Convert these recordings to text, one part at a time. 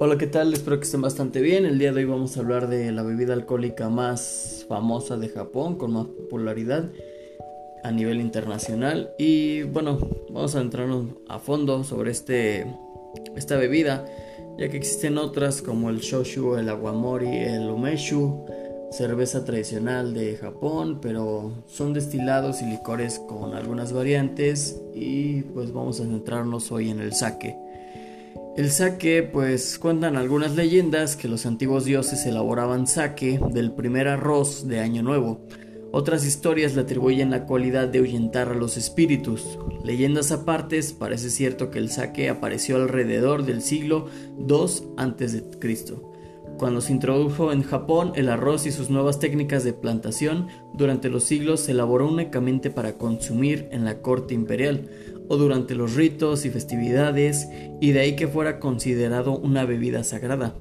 Hola, ¿qué tal? Espero que estén bastante bien. El día de hoy vamos a hablar de la bebida alcohólica más famosa de Japón, con más popularidad a nivel internacional. Y bueno, vamos a entrarnos a fondo sobre este, esta bebida, ya que existen otras como el shoshu, el aguamori, el umeshu, cerveza tradicional de Japón, pero son destilados y licores con algunas variantes y pues vamos a centrarnos hoy en el sake. El sake, pues cuentan algunas leyendas que los antiguos dioses elaboraban sake del primer arroz de Año Nuevo. Otras historias le atribuyen la cualidad de ahuyentar a los espíritus. Leyendas apartes, parece cierto que el sake apareció alrededor del siglo II a.C. Cuando se introdujo en Japón el arroz y sus nuevas técnicas de plantación, durante los siglos se elaboró únicamente para consumir en la corte imperial o durante los ritos y festividades, y de ahí que fuera considerado una bebida sagrada.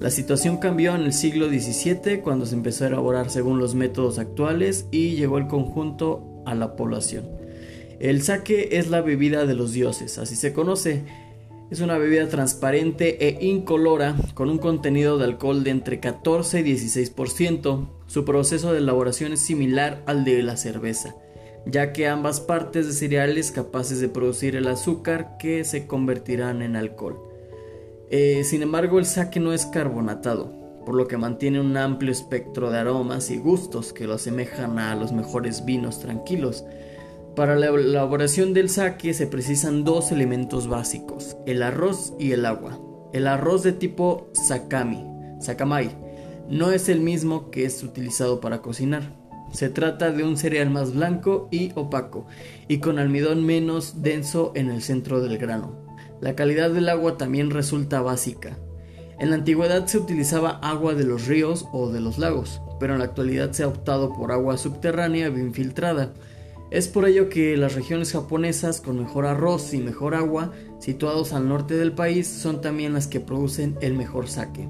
La situación cambió en el siglo XVII cuando se empezó a elaborar según los métodos actuales y llegó el conjunto a la población. El sake es la bebida de los dioses, así se conoce, es una bebida transparente e incolora con un contenido de alcohol de entre 14 y 16%. Su proceso de elaboración es similar al de la cerveza, ya que ambas partes de cereales capaces de producir el azúcar que se convertirán en alcohol. Eh, sin embargo, el sake no es carbonatado, por lo que mantiene un amplio espectro de aromas y gustos que lo asemejan a los mejores vinos tranquilos. Para la elaboración del sake se precisan dos elementos básicos, el arroz y el agua. El arroz de tipo sakami, sakamai, no es el mismo que es utilizado para cocinar. Se trata de un cereal más blanco y opaco, y con almidón menos denso en el centro del grano. La calidad del agua también resulta básica. En la antigüedad se utilizaba agua de los ríos o de los lagos, pero en la actualidad se ha optado por agua subterránea bien filtrada es por ello que las regiones japonesas con mejor arroz y mejor agua, situados al norte del país, son también las que producen el mejor sake.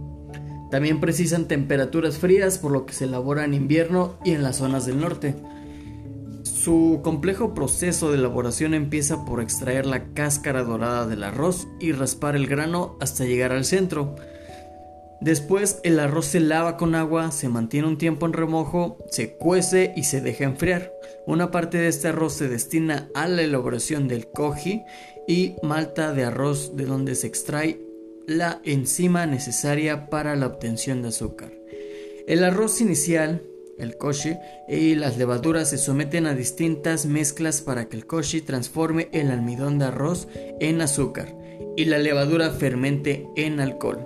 También precisan temperaturas frías, por lo que se elabora en invierno y en las zonas del norte. Su complejo proceso de elaboración empieza por extraer la cáscara dorada del arroz y raspar el grano hasta llegar al centro. Después el arroz se lava con agua, se mantiene un tiempo en remojo, se cuece y se deja enfriar. Una parte de este arroz se destina a la elaboración del koji y malta de arroz de donde se extrae la enzima necesaria para la obtención de azúcar. El arroz inicial, el koshi, y las levaduras se someten a distintas mezclas para que el koshi transforme el almidón de arroz en azúcar y la levadura fermente en alcohol.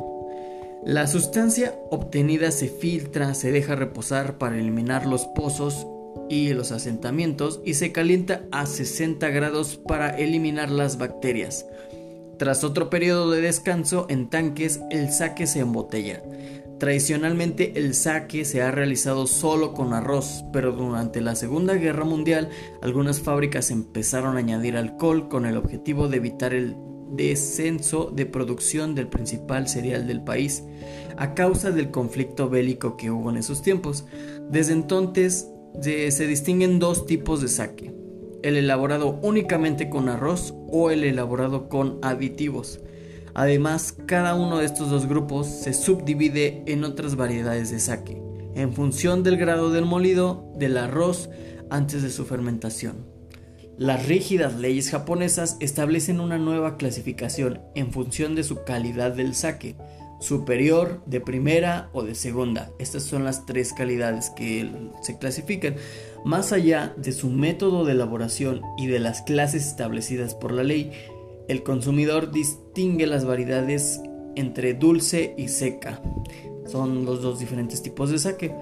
La sustancia obtenida se filtra, se deja reposar para eliminar los pozos y los asentamientos y se calienta a 60 grados para eliminar las bacterias. Tras otro periodo de descanso en tanques, el saque se embotella. Tradicionalmente el saque se ha realizado solo con arroz, pero durante la Segunda Guerra Mundial algunas fábricas empezaron a añadir alcohol con el objetivo de evitar el descenso de producción del principal cereal del país a causa del conflicto bélico que hubo en esos tiempos. Desde entonces se distinguen dos tipos de sake, el elaborado únicamente con arroz o el elaborado con aditivos. Además, cada uno de estos dos grupos se subdivide en otras variedades de sake, en función del grado del molido del arroz antes de su fermentación. Las rígidas leyes japonesas establecen una nueva clasificación en función de su calidad del sake, superior, de primera o de segunda. Estas son las tres calidades que se clasifican. Más allá de su método de elaboración y de las clases establecidas por la ley, el consumidor distingue las variedades entre dulce y seca. Son los dos diferentes tipos de sake.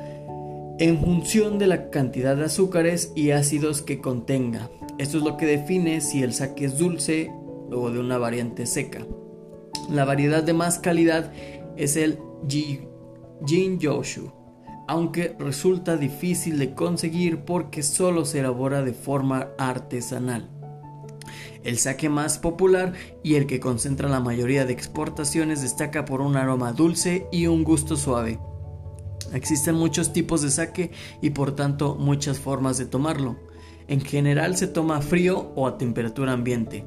En función de la cantidad de azúcares y ácidos que contenga, esto es lo que define si el sake es dulce o de una variante seca. La variedad de más calidad es el Jin Yoshu, aunque resulta difícil de conseguir porque solo se elabora de forma artesanal. El sake más popular y el que concentra la mayoría de exportaciones destaca por un aroma dulce y un gusto suave. Existen muchos tipos de sake y por tanto muchas formas de tomarlo. En general se toma frío o a temperatura ambiente.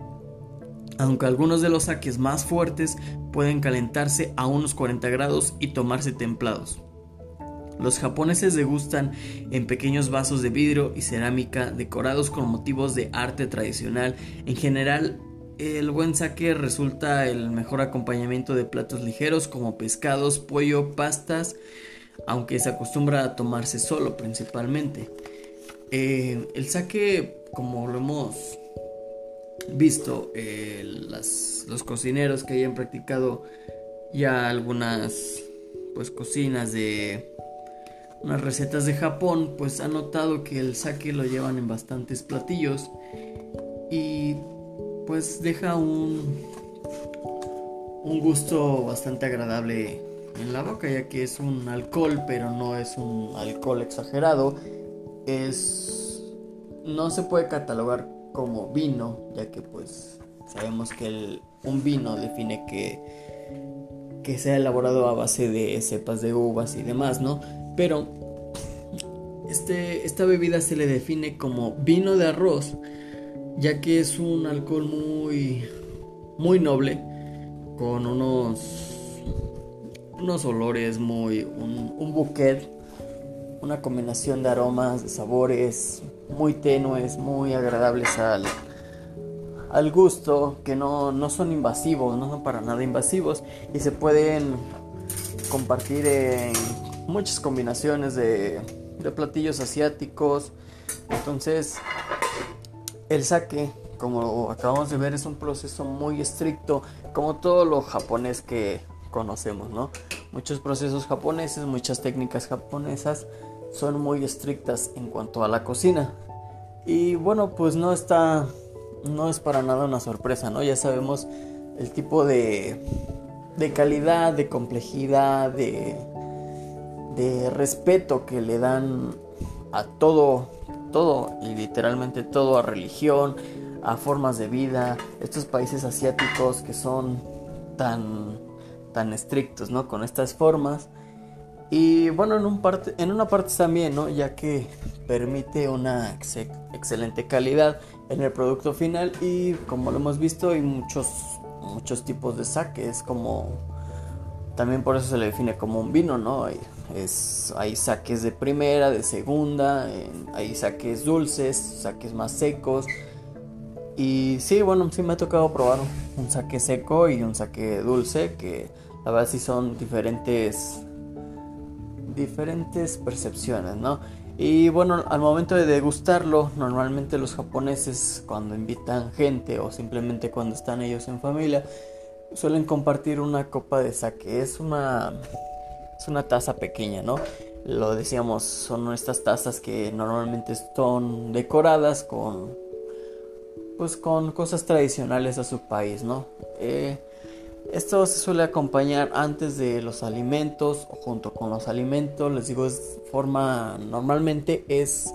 aunque algunos de los saques más fuertes pueden calentarse a unos 40 grados y tomarse templados. Los japoneses degustan en pequeños vasos de vidrio y cerámica decorados con motivos de arte tradicional. En general, el buen sake resulta el mejor acompañamiento de platos ligeros como pescados, pollo, pastas, aunque se acostumbra a tomarse solo principalmente. Eh, el sake, como lo hemos visto, eh, los cocineros que hayan practicado ya algunas pues cocinas de unas recetas de Japón, pues han notado que el sake lo llevan en bastantes platillos y pues deja un un gusto bastante agradable en la boca ya que es un alcohol pero no es un alcohol exagerado. Es no se puede catalogar como vino ya que pues sabemos que un vino define que que sea elaborado a base de cepas de uvas y demás no pero este, esta bebida se le define como vino de arroz ya que es un alcohol muy muy noble con unos unos olores muy un, un bouquet una combinación de aromas de sabores muy tenues muy agradables al al gusto que no, no son invasivos no son para nada invasivos y se pueden compartir en muchas combinaciones de, de platillos asiáticos entonces el sake, como acabamos de ver, es un proceso muy estricto, como todo lo japonés que conocemos, ¿no? Muchos procesos japoneses, muchas técnicas japonesas son muy estrictas en cuanto a la cocina. Y bueno, pues no está, no es para nada una sorpresa, ¿no? Ya sabemos el tipo de, de calidad, de complejidad, de, respeto que le dan a todo todo y literalmente todo a religión, a formas de vida, estos países asiáticos que son tan tan estrictos, ¿no? Con estas formas. Y bueno, en, un parte, en una parte también, ¿no? Ya que permite una excelente calidad en el producto final y como lo hemos visto hay muchos muchos tipos de saques como también por eso se le define como un vino, ¿no? Es, hay saques de primera, de segunda, hay saques dulces, saques más secos. Y sí, bueno, sí me ha tocado probar un saque seco y un saque dulce, que la verdad sí son diferentes, diferentes percepciones, ¿no? Y bueno, al momento de degustarlo, normalmente los japoneses cuando invitan gente o simplemente cuando están ellos en familia, suelen compartir una copa de sake. Es una, es una taza pequeña, ¿no? Lo decíamos, son estas tazas que normalmente son decoradas con, pues con cosas tradicionales a su país, ¿no? Eh, esto se suele acompañar antes de los alimentos o junto con los alimentos. Les digo, es forma normalmente es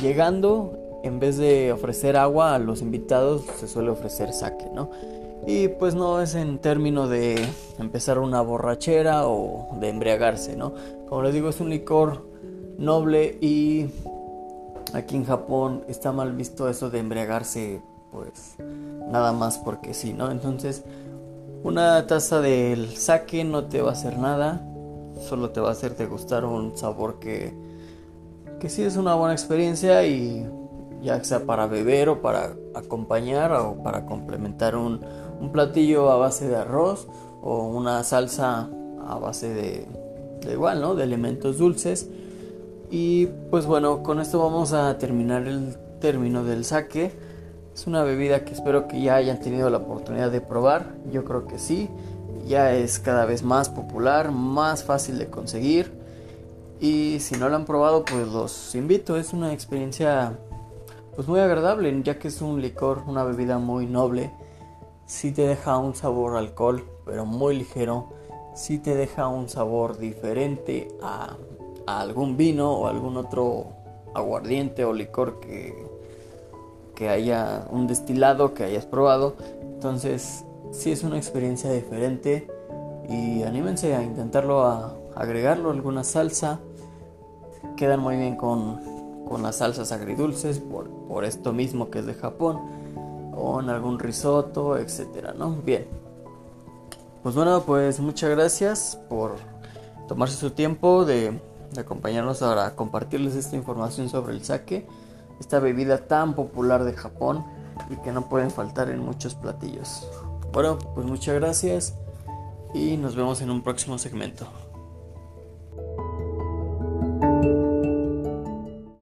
llegando en vez de ofrecer agua a los invitados se suele ofrecer sake, ¿no? Y pues no es en término de empezar una borrachera o de embriagarse, ¿no? Como les digo, es un licor noble y aquí en Japón está mal visto eso de embriagarse, pues nada más porque sí, ¿no? Entonces, una taza del sake no te va a hacer nada, solo te va a hacer degustar un sabor que, que sí es una buena experiencia y ya sea para beber o para acompañar o para complementar un, un platillo a base de arroz o una salsa a base de, igual, ¿no? De elementos dulces. Y pues bueno, con esto vamos a terminar el término del sake. Es una bebida que espero que ya hayan tenido la oportunidad de probar. Yo creo que sí. Ya es cada vez más popular, más fácil de conseguir. Y si no lo han probado, pues los invito. Es una experiencia pues muy agradable, ya que es un licor, una bebida muy noble si te deja un sabor alcohol, pero muy ligero. Si te deja un sabor diferente a, algún vino o algún otro aguardiente o licor que, que haya un destilado que hayas probado. Entonces, si es una experiencia diferente y anímense a intentarlo a agregarlo alguna salsa. Quedan muy bien con, con las salsas agridulces por, por esto mismo que es de Japón en algún risotto, etcétera, ¿no? Bien. Pues bueno, pues muchas gracias por tomarse su tiempo de, de acompañarnos ahora compartirles esta información sobre el sake, esta bebida tan popular de Japón y que no pueden faltar en muchos platillos. Bueno, pues muchas gracias y nos vemos en un próximo segmento.